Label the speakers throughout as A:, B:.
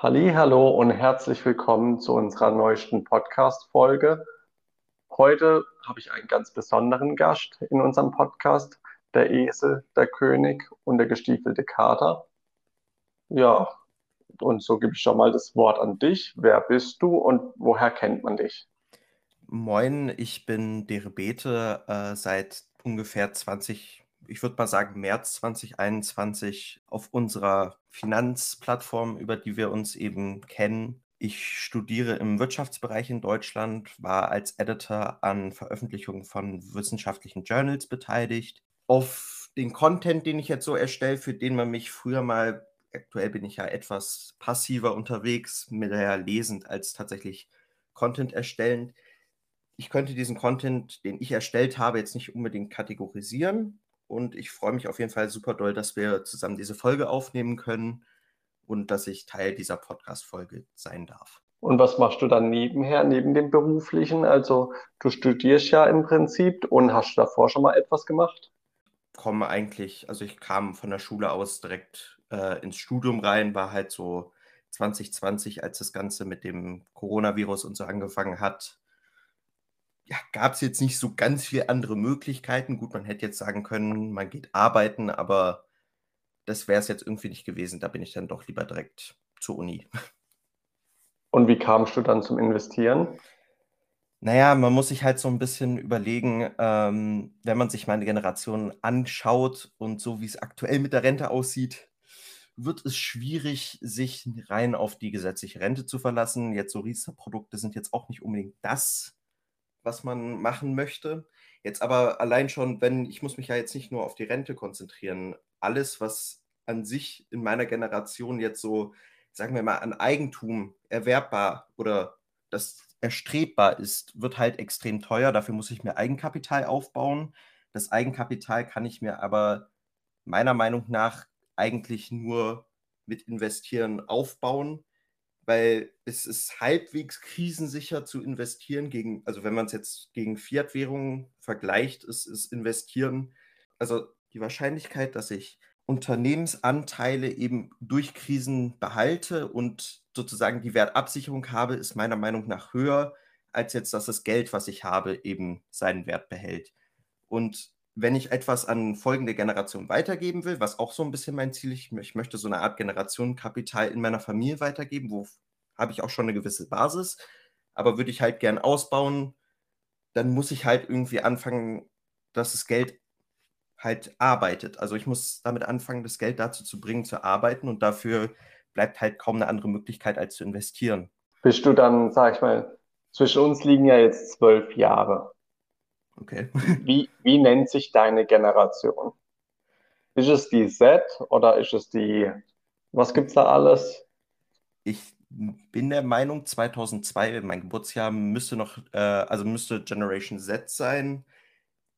A: Hallo und herzlich willkommen zu unserer neuesten Podcast-Folge. Heute habe ich einen ganz besonderen Gast in unserem Podcast, der Esel, der König und der gestiefelte Kater. Ja, und so gebe ich schon mal das Wort an dich. Wer bist du und woher kennt man dich?
B: Moin, ich bin Derebete äh, seit ungefähr 20 ich würde mal sagen, März 2021 auf unserer Finanzplattform, über die wir uns eben kennen. Ich studiere im Wirtschaftsbereich in Deutschland, war als Editor an Veröffentlichungen von wissenschaftlichen Journals beteiligt. Auf den Content, den ich jetzt so erstelle, für den man mich früher mal, aktuell bin ich ja etwas passiver unterwegs, mehr lesend als tatsächlich Content erstellend. Ich könnte diesen Content, den ich erstellt habe, jetzt nicht unbedingt kategorisieren, und ich freue mich auf jeden Fall super doll, dass wir zusammen diese Folge aufnehmen können und dass ich Teil dieser Podcast-Folge sein darf.
A: Und was machst du dann nebenher, neben dem beruflichen? Also du studierst ja im Prinzip und hast du davor schon mal etwas gemacht?
B: Komme eigentlich, also ich kam von der Schule aus direkt äh, ins Studium rein, war halt so 2020, als das Ganze mit dem Coronavirus und so angefangen hat, ja, gab es jetzt nicht so ganz viele andere Möglichkeiten. Gut, man hätte jetzt sagen können, man geht arbeiten, aber das wäre es jetzt irgendwie nicht gewesen. Da bin ich dann doch lieber direkt zur Uni.
A: Und wie kamst du dann zum Investieren?
B: Naja, man muss sich halt so ein bisschen überlegen, ähm, wenn man sich meine Generation anschaut und so wie es aktuell mit der Rente aussieht, wird es schwierig, sich rein auf die gesetzliche Rente zu verlassen. Jetzt so Riester-Produkte sind jetzt auch nicht unbedingt das, was man machen möchte. Jetzt aber allein schon, wenn, ich muss mich ja jetzt nicht nur auf die Rente konzentrieren, alles, was an sich in meiner Generation jetzt so, sagen wir mal, an Eigentum erwerbbar oder das erstrebbar ist, wird halt extrem teuer. Dafür muss ich mir Eigenkapital aufbauen. Das Eigenkapital kann ich mir aber meiner Meinung nach eigentlich nur mit Investieren aufbauen weil es ist halbwegs krisensicher zu investieren gegen, also wenn man es jetzt gegen Fiat-Währungen vergleicht, ist, ist Investieren, also die Wahrscheinlichkeit, dass ich Unternehmensanteile eben durch Krisen behalte und sozusagen die Wertabsicherung habe, ist meiner Meinung nach höher, als jetzt, dass das Geld, was ich habe, eben seinen Wert behält. Und wenn ich etwas an folgende Generation weitergeben will, was auch so ein bisschen mein Ziel ist, ich möchte so eine Art Generationenkapital in meiner Familie weitergeben, wo habe ich auch schon eine gewisse Basis, aber würde ich halt gern ausbauen, dann muss ich halt irgendwie anfangen, dass das Geld halt arbeitet. Also ich muss damit anfangen, das Geld dazu zu bringen, zu arbeiten und dafür bleibt halt kaum eine andere Möglichkeit, als zu investieren.
A: Bist du dann, sag ich mal, zwischen uns liegen ja jetzt zwölf Jahre.
B: Okay.
A: Wie, wie nennt sich deine Generation? Ist es die Z oder ist es die, was gibt es da alles?
B: Ich bin der Meinung, 2002, mein Geburtsjahr, müsste noch, äh, also müsste Generation Z sein.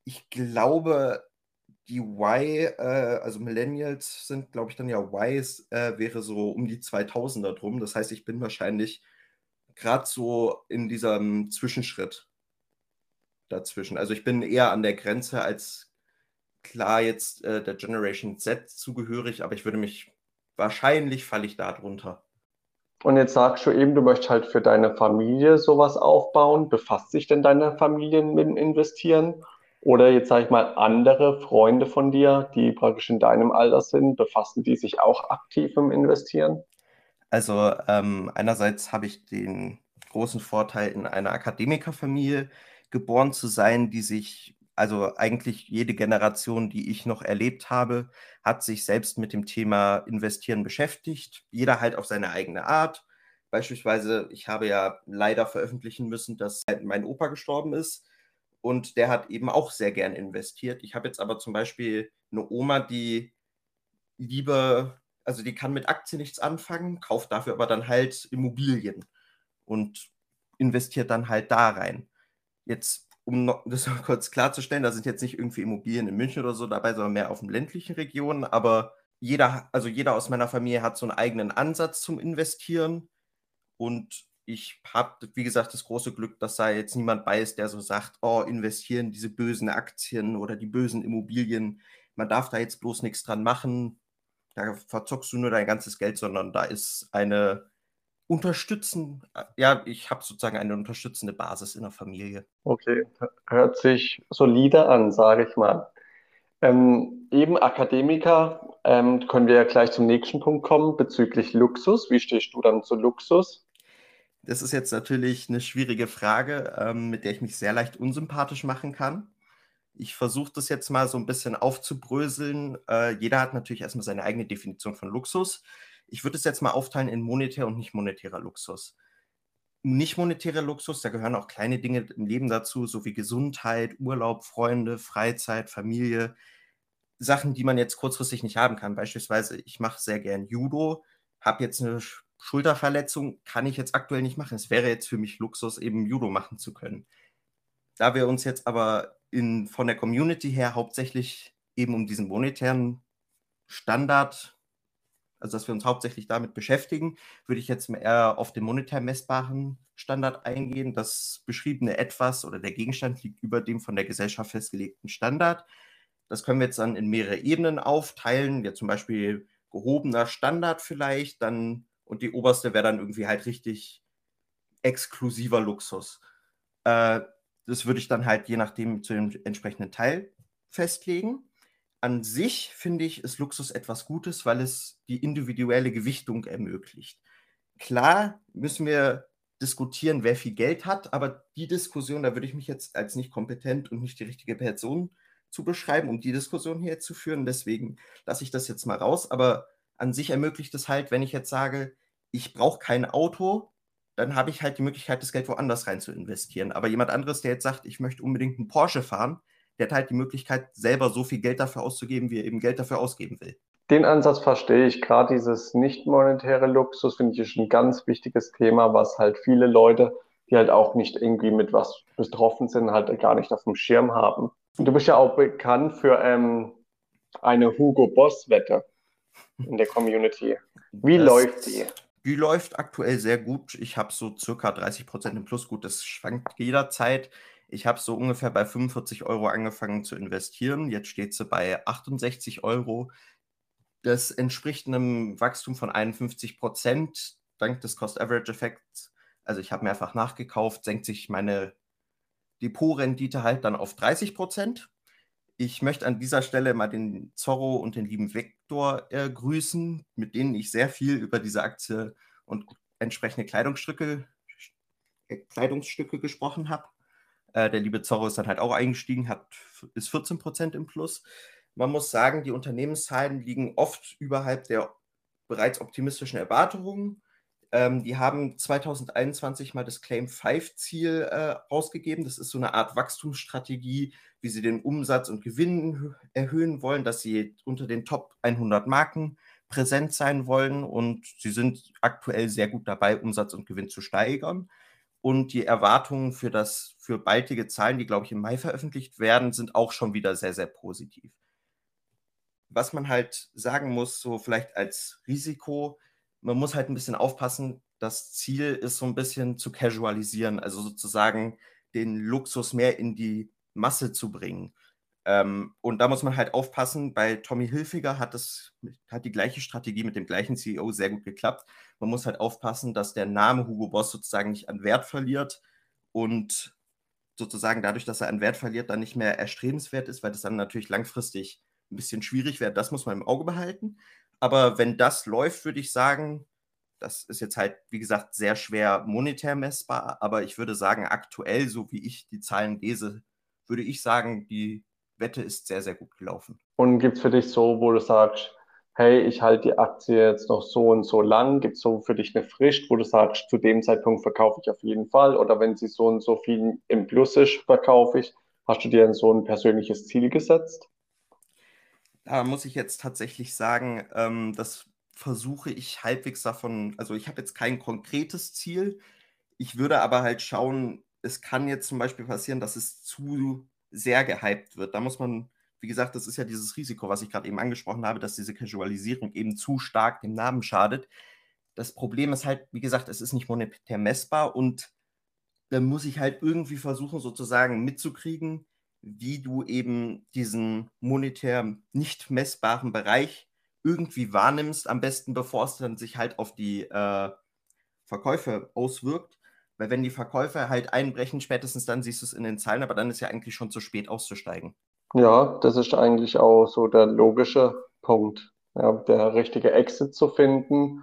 B: Ich glaube, die Y, äh, also Millennials sind, glaube ich, dann ja Y, äh, wäre so um die 2000er drum. Das heißt, ich bin wahrscheinlich gerade so in diesem Zwischenschritt dazwischen. Also ich bin eher an der Grenze als klar jetzt äh, der Generation Z zugehörig, aber ich würde mich, wahrscheinlich falle ich da drunter.
A: Und jetzt sagst du eben, du möchtest halt für deine Familie sowas aufbauen. Befasst sich denn deine Familie mit dem Investieren? Oder jetzt sage ich mal, andere Freunde von dir, die praktisch in deinem Alter sind, befassen die sich auch aktiv im Investieren?
B: Also ähm, einerseits habe ich den großen Vorteil, in einer Akademikerfamilie geboren zu sein, die sich, also eigentlich jede Generation, die ich noch erlebt habe, hat sich selbst mit dem Thema Investieren beschäftigt. Jeder halt auf seine eigene Art. Beispielsweise, ich habe ja leider veröffentlichen müssen, dass mein Opa gestorben ist und der hat eben auch sehr gern investiert. Ich habe jetzt aber zum Beispiel eine Oma, die lieber, also die kann mit Aktien nichts anfangen, kauft dafür aber dann halt Immobilien und investiert dann halt da rein. Jetzt, um das noch kurz klarzustellen, da sind jetzt nicht irgendwie Immobilien in München oder so dabei, sondern mehr auf den ländlichen Regionen. Aber jeder, also jeder aus meiner Familie hat so einen eigenen Ansatz zum Investieren. Und ich habe, wie gesagt, das große Glück, dass da jetzt niemand bei ist, der so sagt, oh, investieren diese bösen Aktien oder die bösen Immobilien. Man darf da jetzt bloß nichts dran machen. Da verzockst du nur dein ganzes Geld, sondern da ist eine unterstützen, äh, ja, ich habe sozusagen eine unterstützende Basis in der Familie.
A: Okay, hört sich solide an, sage ich mal. Ähm, eben Akademiker, ähm, können wir ja gleich zum nächsten Punkt kommen bezüglich Luxus. Wie stehst du dann zu Luxus?
B: Das ist jetzt natürlich eine schwierige Frage, ähm, mit der ich mich sehr leicht unsympathisch machen kann. Ich versuche das jetzt mal so ein bisschen aufzubröseln. Äh, jeder hat natürlich erstmal seine eigene Definition von Luxus. Ich würde es jetzt mal aufteilen in monetär und nicht monetärer Luxus. Nicht monetärer Luxus, da gehören auch kleine Dinge im Leben dazu, so wie Gesundheit, Urlaub, Freunde, Freizeit, Familie. Sachen, die man jetzt kurzfristig nicht haben kann. Beispielsweise, ich mache sehr gern Judo, habe jetzt eine Schulterverletzung, kann ich jetzt aktuell nicht machen. Es wäre jetzt für mich Luxus, eben Judo machen zu können. Da wir uns jetzt aber in, von der Community her hauptsächlich eben um diesen monetären Standard also dass wir uns hauptsächlich damit beschäftigen, würde ich jetzt eher auf den monetär messbaren Standard eingehen. Das beschriebene Etwas oder der Gegenstand liegt über dem von der Gesellschaft festgelegten Standard. Das können wir jetzt dann in mehrere Ebenen aufteilen, ja zum Beispiel gehobener Standard vielleicht, dann und die oberste wäre dann irgendwie halt richtig exklusiver Luxus. Äh, das würde ich dann halt je nachdem zu dem entsprechenden Teil festlegen an sich finde ich, ist Luxus etwas Gutes, weil es die individuelle Gewichtung ermöglicht. Klar müssen wir diskutieren, wer viel Geld hat, aber die Diskussion, da würde ich mich jetzt als nicht kompetent und nicht die richtige Person zu beschreiben, um die Diskussion hier zu führen. Deswegen lasse ich das jetzt mal raus. Aber an sich ermöglicht es halt, wenn ich jetzt sage, ich brauche kein Auto, dann habe ich halt die Möglichkeit, das Geld woanders rein zu investieren. Aber jemand anderes, der jetzt sagt, ich möchte unbedingt einen Porsche fahren, der hat halt die Möglichkeit, selber so viel Geld dafür auszugeben, wie er eben Geld dafür ausgeben will.
A: Den Ansatz verstehe ich. Gerade dieses nicht monetäre Luxus finde ich ist ein ganz wichtiges Thema, was halt viele Leute, die halt auch nicht irgendwie mit was betroffen sind, halt gar nicht auf dem Schirm haben. Und du bist ja auch bekannt für ähm, eine Hugo Boss Wette in der Community. Wie das, läuft die?
B: Die läuft aktuell sehr gut. Ich habe so circa 30 Prozent im Plus. Gut, das schwankt jederzeit. Ich habe so ungefähr bei 45 Euro angefangen zu investieren. Jetzt steht sie bei 68 Euro. Das entspricht einem Wachstum von 51 Prozent dank des Cost-Average-Effekts. Also ich habe mehrfach nachgekauft, senkt sich meine Depotrendite halt dann auf 30 Prozent. Ich möchte an dieser Stelle mal den Zorro und den lieben Vektor äh, grüßen, mit denen ich sehr viel über diese Aktie und entsprechende Kleidungsstücke, Kleidungsstücke gesprochen habe. Äh, der liebe Zorro ist dann halt auch eingestiegen, hat, ist 14 Prozent im Plus. Man muss sagen, die Unternehmenszahlen liegen oft überhalb der bereits optimistischen Erwartungen. Ähm, die haben 2021 mal das Claim 5 Ziel äh, ausgegeben. Das ist so eine Art Wachstumsstrategie, wie sie den Umsatz und Gewinn erhöhen wollen, dass sie unter den Top 100 Marken präsent sein wollen. Und sie sind aktuell sehr gut dabei, Umsatz und Gewinn zu steigern. Und die Erwartungen für das, für baldige Zahlen, die, glaube ich, im Mai veröffentlicht werden, sind auch schon wieder sehr, sehr positiv. Was man halt sagen muss, so vielleicht als Risiko, man muss halt ein bisschen aufpassen, das Ziel ist so ein bisschen zu casualisieren, also sozusagen den Luxus mehr in die Masse zu bringen. Ähm, und da muss man halt aufpassen, bei Tommy Hilfiger hat, das, hat die gleiche Strategie mit dem gleichen CEO sehr gut geklappt. Man muss halt aufpassen, dass der Name Hugo Boss sozusagen nicht an Wert verliert und sozusagen dadurch, dass er an Wert verliert, dann nicht mehr erstrebenswert ist, weil das dann natürlich langfristig ein bisschen schwierig wäre. Das muss man im Auge behalten. Aber wenn das läuft, würde ich sagen, das ist jetzt halt, wie gesagt, sehr schwer monetär messbar, aber ich würde sagen, aktuell, so wie ich die Zahlen lese, würde ich sagen, die Wette ist sehr, sehr gut gelaufen.
A: Und gibt es für dich so, wo du sagst, hey, ich halte die Aktie jetzt noch so und so lang? Gibt es so für dich eine Frist, wo du sagst, zu dem Zeitpunkt verkaufe ich auf jeden Fall? Oder wenn sie so und so viel im Plus ist, verkaufe ich? Hast du dir so ein persönliches Ziel gesetzt?
B: Da muss ich jetzt tatsächlich sagen, ähm, das versuche ich halbwegs davon, also ich habe jetzt kein konkretes Ziel. Ich würde aber halt schauen, es kann jetzt zum Beispiel passieren, dass es zu sehr gehypt wird. Da muss man, wie gesagt, das ist ja dieses Risiko, was ich gerade eben angesprochen habe, dass diese Casualisierung eben zu stark dem Namen schadet. Das Problem ist halt, wie gesagt, es ist nicht monetär messbar und dann muss ich halt irgendwie versuchen, sozusagen mitzukriegen, wie du eben diesen monetär nicht messbaren Bereich irgendwie wahrnimmst, am besten bevor es dann sich halt auf die äh, Verkäufe auswirkt. Weil wenn die Verkäufe halt einbrechen, spätestens dann siehst du es in den Zahlen, aber dann ist ja eigentlich schon zu spät auszusteigen.
A: Ja, das ist eigentlich auch so der logische Punkt, ja, der richtige Exit zu finden.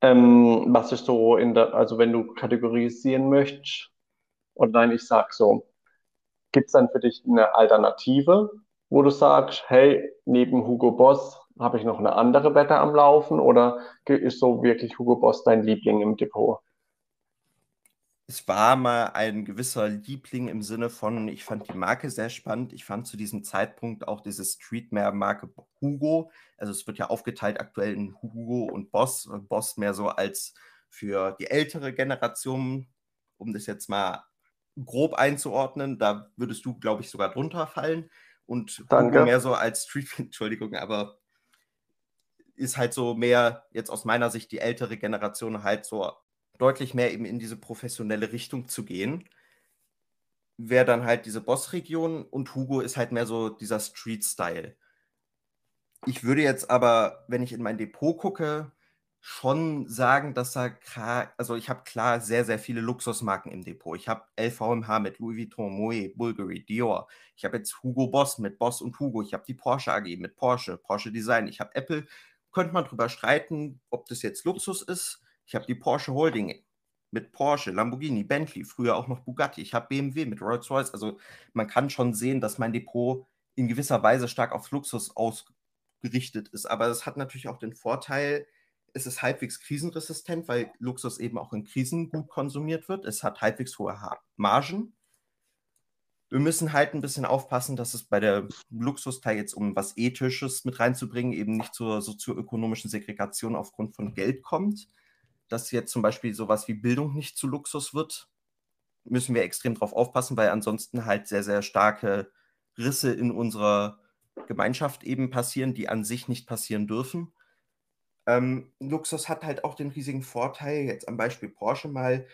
A: Ähm, was ist so in der, also wenn du kategorisieren möchtest, und nein, ich sag so, gibt es dann für dich eine Alternative, wo du sagst, hey, neben Hugo Boss habe ich noch eine andere Wette am Laufen oder ist so wirklich Hugo Boss dein Liebling im Depot?
B: Es war mal ein gewisser Liebling im Sinne von, ich fand die Marke sehr spannend. Ich fand zu diesem Zeitpunkt auch diese Streetwear-Marke Hugo. Also es wird ja aufgeteilt aktuell in Hugo und Boss. Boss mehr so als für die ältere Generation, um das jetzt mal grob einzuordnen. Da würdest du, glaube ich, sogar drunter fallen. Und
A: Danke.
B: Hugo mehr so als Street, Entschuldigung, aber ist halt so mehr jetzt aus meiner Sicht die ältere Generation halt so deutlich mehr eben in diese professionelle Richtung zu gehen. Wäre dann halt diese Boss-Region und Hugo ist halt mehr so dieser Street-Style. Ich würde jetzt aber, wenn ich in mein Depot gucke, schon sagen, dass da, also ich habe klar sehr, sehr viele Luxusmarken im Depot. Ich habe LVMH mit Louis Vuitton, Moe, Bulgari, Dior. Ich habe jetzt Hugo Boss mit Boss und Hugo. Ich habe die Porsche AG mit Porsche, Porsche Design. Ich habe Apple. Könnte man drüber streiten, ob das jetzt Luxus ist. Ich habe die Porsche Holding mit Porsche, Lamborghini, Bentley, früher auch noch Bugatti. Ich habe BMW mit Rolls-Royce. Also man kann schon sehen, dass mein Depot in gewisser Weise stark auf Luxus ausgerichtet ist. Aber es hat natürlich auch den Vorteil, es ist halbwegs krisenresistent, weil Luxus eben auch in Krisen gut konsumiert wird. Es hat halbwegs hohe Margen. Wir müssen halt ein bisschen aufpassen, dass es bei der Luxusteil jetzt, um was Ethisches mit reinzubringen, eben nicht zur sozioökonomischen Segregation aufgrund von Geld kommt dass jetzt zum Beispiel sowas wie Bildung nicht zu Luxus wird, müssen wir extrem drauf aufpassen, weil ansonsten halt sehr, sehr starke Risse in unserer Gemeinschaft eben passieren, die an sich nicht passieren dürfen. Ähm, Luxus hat halt auch den riesigen Vorteil, jetzt am Beispiel Porsche mal,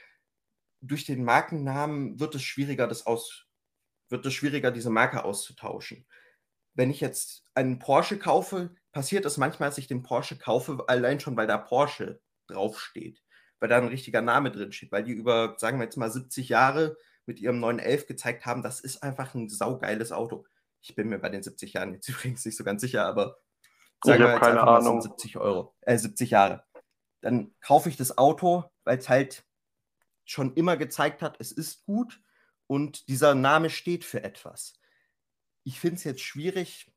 B: durch den Markennamen wird es schwieriger, das aus, wird es schwieriger, diese Marke auszutauschen. Wenn ich jetzt einen Porsche kaufe, passiert es manchmal, dass ich den Porsche kaufe, allein schon, weil da Porsche draufsteht, weil da ein richtiger Name drin steht, weil die über, sagen wir jetzt mal, 70 Jahre mit ihrem 911 gezeigt haben, das ist einfach ein saugeiles Auto. Ich bin mir bei den 70 Jahren jetzt übrigens nicht so ganz sicher, aber
A: sagen wir jetzt keine einfach Ahnung.
B: Mal, 70 Euro, äh, 70 Jahre. Dann kaufe ich das Auto, weil es halt schon immer gezeigt hat, es ist gut und dieser Name steht für etwas. Ich finde es jetzt schwierig,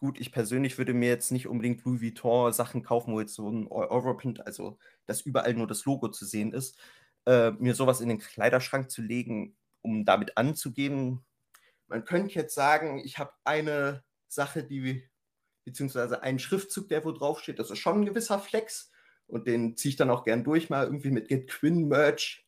B: gut, ich persönlich würde mir jetzt nicht unbedingt Louis Vuitton Sachen kaufen, wo jetzt so ein Europrint, also dass überall nur das Logo zu sehen ist, äh, mir sowas in den Kleiderschrank zu legen, um damit anzugeben. Man könnte jetzt sagen, ich habe eine Sache, die, beziehungsweise einen Schriftzug, der wo draufsteht, das ist schon ein gewisser Flex und den ziehe ich dann auch gern durch, mal irgendwie mit Get Quinn Merch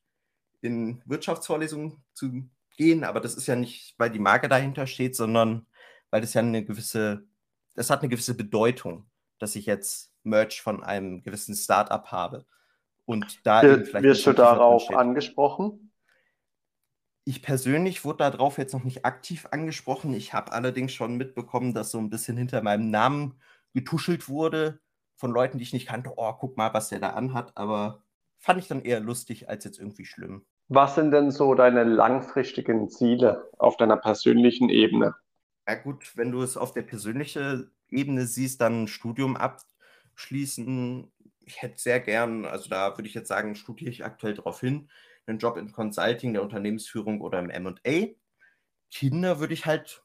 B: in Wirtschaftsvorlesungen zu gehen, aber das ist ja nicht, weil die Marke dahinter steht, sondern weil das ja eine gewisse das hat eine gewisse Bedeutung, dass ich jetzt Merch von einem gewissen Startup habe. Und da
A: Wir, vielleicht wirst du darauf angesprochen?
B: Ich persönlich wurde darauf jetzt noch nicht aktiv angesprochen. Ich habe allerdings schon mitbekommen, dass so ein bisschen hinter meinem Namen getuschelt wurde von Leuten, die ich nicht kannte. Oh, guck mal, was der da anhat. Aber fand ich dann eher lustig als jetzt irgendwie schlimm.
A: Was sind denn so deine langfristigen Ziele auf deiner persönlichen Ebene?
B: Ja gut, wenn du es auf der persönlichen Ebene siehst, dann ein Studium abschließen. Ich hätte sehr gern, also da würde ich jetzt sagen, studiere ich aktuell darauf hin, einen Job in Consulting, der Unternehmensführung oder im M&A. Kinder würde ich halt,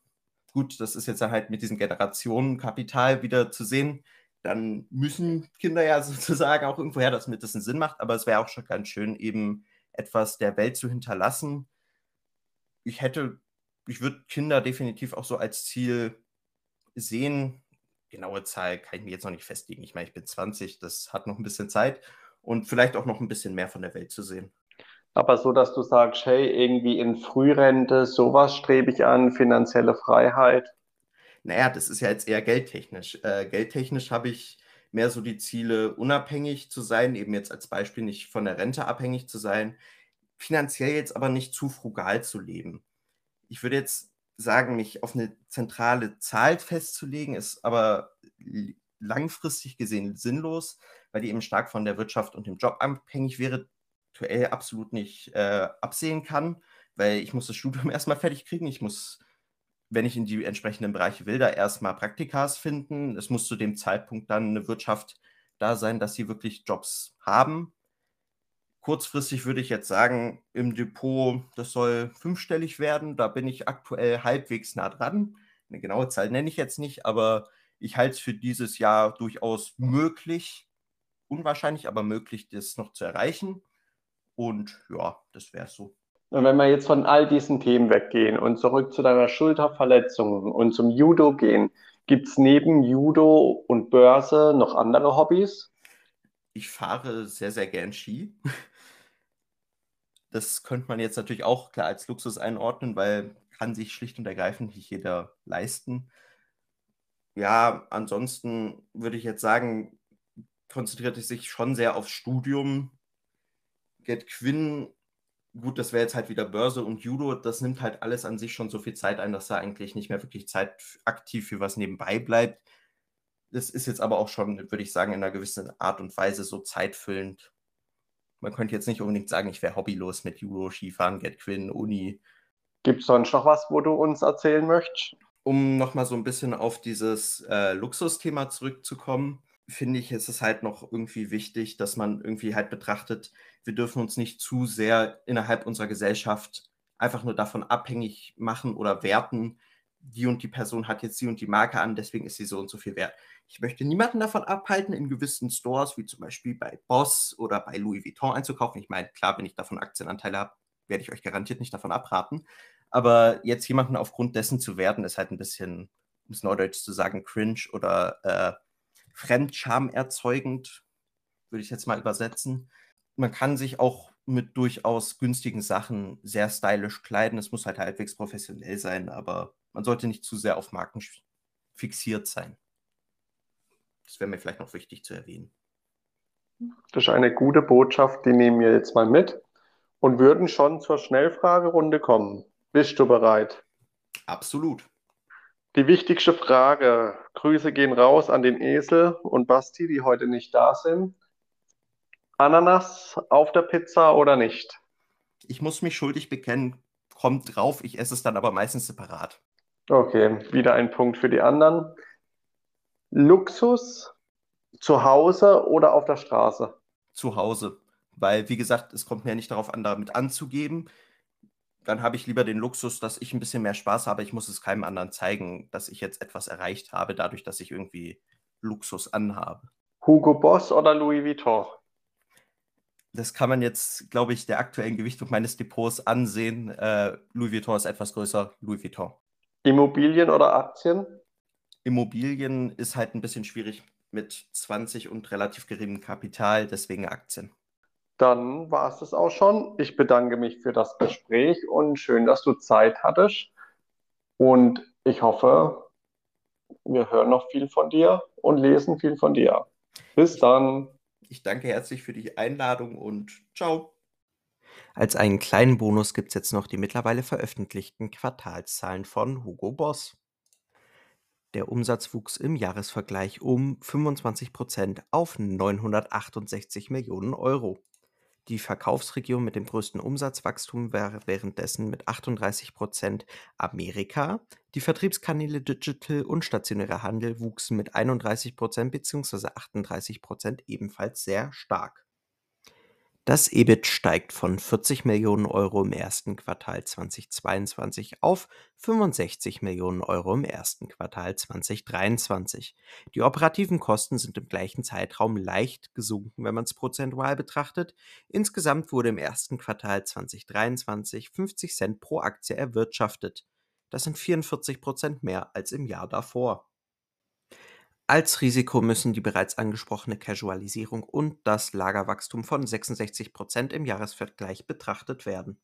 B: gut, das ist jetzt halt mit diesem Generationenkapital wieder zu sehen, dann müssen Kinder ja sozusagen auch irgendwo her, damit das einen Sinn macht, aber es wäre auch schon ganz schön, eben etwas der Welt zu hinterlassen. Ich hätte ich würde Kinder definitiv auch so als Ziel sehen. Genaue Zahl kann ich mir jetzt noch nicht festlegen. Ich meine, ich bin 20, das hat noch ein bisschen Zeit und vielleicht auch noch ein bisschen mehr von der Welt zu sehen.
A: Aber so, dass du sagst, hey, irgendwie in Frührente, sowas strebe ich an, finanzielle Freiheit.
B: Naja, das ist ja jetzt eher geldtechnisch. Äh, geldtechnisch habe ich mehr so die Ziele, unabhängig zu sein, eben jetzt als Beispiel nicht von der Rente abhängig zu sein, finanziell jetzt aber nicht zu frugal zu leben ich würde jetzt sagen, mich auf eine zentrale Zahl festzulegen, ist aber langfristig gesehen sinnlos, weil die eben stark von der Wirtschaft und dem Job abhängig wäre. aktuell absolut nicht äh, absehen kann, weil ich muss das Studium erstmal fertig kriegen. Ich muss, wenn ich in die entsprechenden Bereiche will, da erstmal Praktikas finden. Es muss zu dem Zeitpunkt dann eine Wirtschaft da sein, dass sie wirklich Jobs haben. Kurzfristig würde ich jetzt sagen, im Depot, das soll fünfstellig werden. Da bin ich aktuell halbwegs nah dran. Eine genaue Zahl nenne ich jetzt nicht, aber ich halte es für dieses Jahr durchaus möglich, unwahrscheinlich, aber möglich, das noch zu erreichen. Und ja, das wäre so.
A: Und wenn wir jetzt von all diesen Themen weggehen und zurück zu deiner Schulterverletzung und zum Judo gehen, gibt es neben Judo und Börse noch andere Hobbys?
B: Ich fahre sehr, sehr gern Ski. Das könnte man jetzt natürlich auch klar als Luxus einordnen, weil kann sich schlicht und ergreifend nicht jeder leisten. Ja, ansonsten würde ich jetzt sagen, konzentriert es sich schon sehr aufs Studium. Get Quinn, gut, das wäre jetzt halt wieder Börse und Judo, das nimmt halt alles an sich schon so viel Zeit ein, dass da eigentlich nicht mehr wirklich Zeit aktiv für was nebenbei bleibt. Das ist jetzt aber auch schon, würde ich sagen, in einer gewissen Art und Weise so zeitfüllend. Man könnte jetzt nicht unbedingt sagen, ich wäre hobbylos mit Judo, Skifahren, Get Quinn, Uni.
A: Gibt es sonst noch was, wo du uns erzählen möchtest?
B: Um nochmal so ein bisschen auf dieses äh, Luxusthema zurückzukommen finde ich, ist es halt noch irgendwie wichtig, dass man irgendwie halt betrachtet, wir dürfen uns nicht zu sehr innerhalb unserer Gesellschaft einfach nur davon abhängig machen oder werten, die und die Person hat jetzt die und die Marke an, deswegen ist sie so und so viel wert. Ich möchte niemanden davon abhalten, in gewissen Stores, wie zum Beispiel bei Boss oder bei Louis Vuitton einzukaufen. Ich meine, klar, wenn ich davon Aktienanteile habe, werde ich euch garantiert nicht davon abraten. Aber jetzt jemanden aufgrund dessen zu werden, ist halt ein bisschen, um es neudeutsch zu sagen, cringe oder äh, fremdscham erzeugend, würde ich jetzt mal übersetzen. Man kann sich auch mit durchaus günstigen Sachen sehr stylisch kleiden. Es muss halt halbwegs professionell sein, aber man sollte nicht zu sehr auf Marken fixiert sein. Das wäre mir vielleicht noch wichtig zu erwähnen.
A: Das ist eine gute Botschaft, die nehmen wir jetzt mal mit und würden schon zur Schnellfragerunde kommen. Bist du bereit?
B: Absolut.
A: Die wichtigste Frage, Grüße gehen raus an den Esel und Basti, die heute nicht da sind. Ananas auf der Pizza oder nicht?
B: Ich muss mich schuldig bekennen, kommt drauf, ich esse es dann aber meistens separat.
A: Okay, wieder ein Punkt für die anderen. Luxus zu Hause oder auf der Straße?
B: Zu Hause, weil wie gesagt, es kommt mir nicht darauf an, damit anzugeben dann habe ich lieber den Luxus, dass ich ein bisschen mehr Spaß habe. Ich muss es keinem anderen zeigen, dass ich jetzt etwas erreicht habe, dadurch, dass ich irgendwie Luxus anhabe.
A: Hugo Boss oder Louis Vuitton?
B: Das kann man jetzt, glaube ich, der aktuellen Gewichtung meines Depots ansehen. Äh, Louis Vuitton ist etwas größer, Louis Vuitton.
A: Immobilien oder Aktien?
B: Immobilien ist halt ein bisschen schwierig mit 20 und relativ geringem Kapital, deswegen Aktien.
A: Dann war es das auch schon. Ich bedanke mich für das Gespräch und schön, dass du Zeit hattest. Und ich hoffe, wir hören noch viel von dir und lesen viel von dir. Bis dann.
B: Ich danke herzlich für die Einladung und ciao. Als einen kleinen Bonus gibt es jetzt noch die mittlerweile veröffentlichten Quartalszahlen von Hugo Boss. Der Umsatz wuchs im Jahresvergleich um 25 Prozent auf 968 Millionen Euro. Die Verkaufsregion mit dem größten Umsatzwachstum wäre währenddessen mit 38% Amerika. Die Vertriebskanäle Digital und stationärer Handel wuchsen mit 31% bzw. 38% ebenfalls sehr stark. Das EBIT steigt von 40 Millionen Euro im ersten Quartal 2022 auf 65 Millionen Euro im ersten Quartal 2023. Die operativen Kosten sind im gleichen Zeitraum leicht gesunken, wenn man es prozentual betrachtet. Insgesamt wurde im ersten Quartal 2023 50 Cent pro Aktie erwirtschaftet. Das sind 44 Prozent mehr als im Jahr davor. Als Risiko müssen die bereits angesprochene Casualisierung und das Lagerwachstum von 66% im Jahresvergleich betrachtet werden.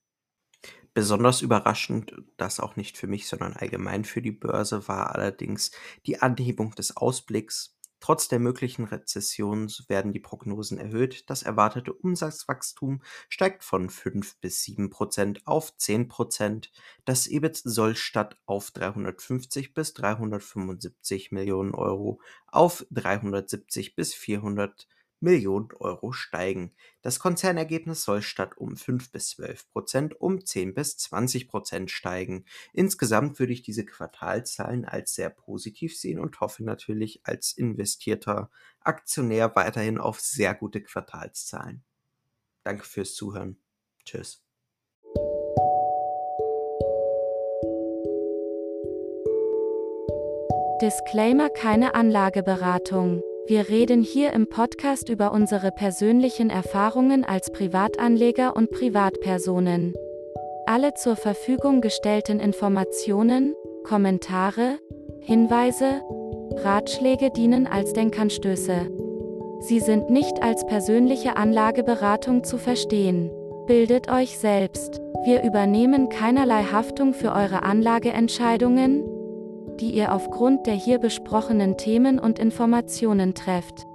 B: Besonders überraschend, das auch nicht für mich, sondern allgemein für die Börse, war allerdings die Anhebung des Ausblicks Trotz der möglichen Rezession werden die Prognosen erhöht, das erwartete Umsatzwachstum steigt von 5 bis 7 Prozent auf 10 Prozent, das EBIT soll statt auf 350 bis 375 Millionen Euro auf 370 bis 400 Millionen Euro steigen. Das Konzernergebnis soll statt um 5 bis 12 Prozent um 10 bis 20 Prozent steigen. Insgesamt würde ich diese Quartalzahlen als sehr positiv sehen und hoffe natürlich als investierter Aktionär weiterhin auf sehr gute Quartalszahlen. Danke fürs Zuhören. Tschüss.
C: Disclaimer keine Anlageberatung. Wir reden hier im Podcast über unsere persönlichen Erfahrungen als Privatanleger und Privatpersonen. Alle zur Verfügung gestellten Informationen, Kommentare, Hinweise, Ratschläge dienen als Denkanstöße. Sie sind nicht als persönliche Anlageberatung zu verstehen. Bildet euch selbst. Wir übernehmen keinerlei Haftung für eure Anlageentscheidungen, die ihr aufgrund der hier besprochenen Themen und Informationen trefft.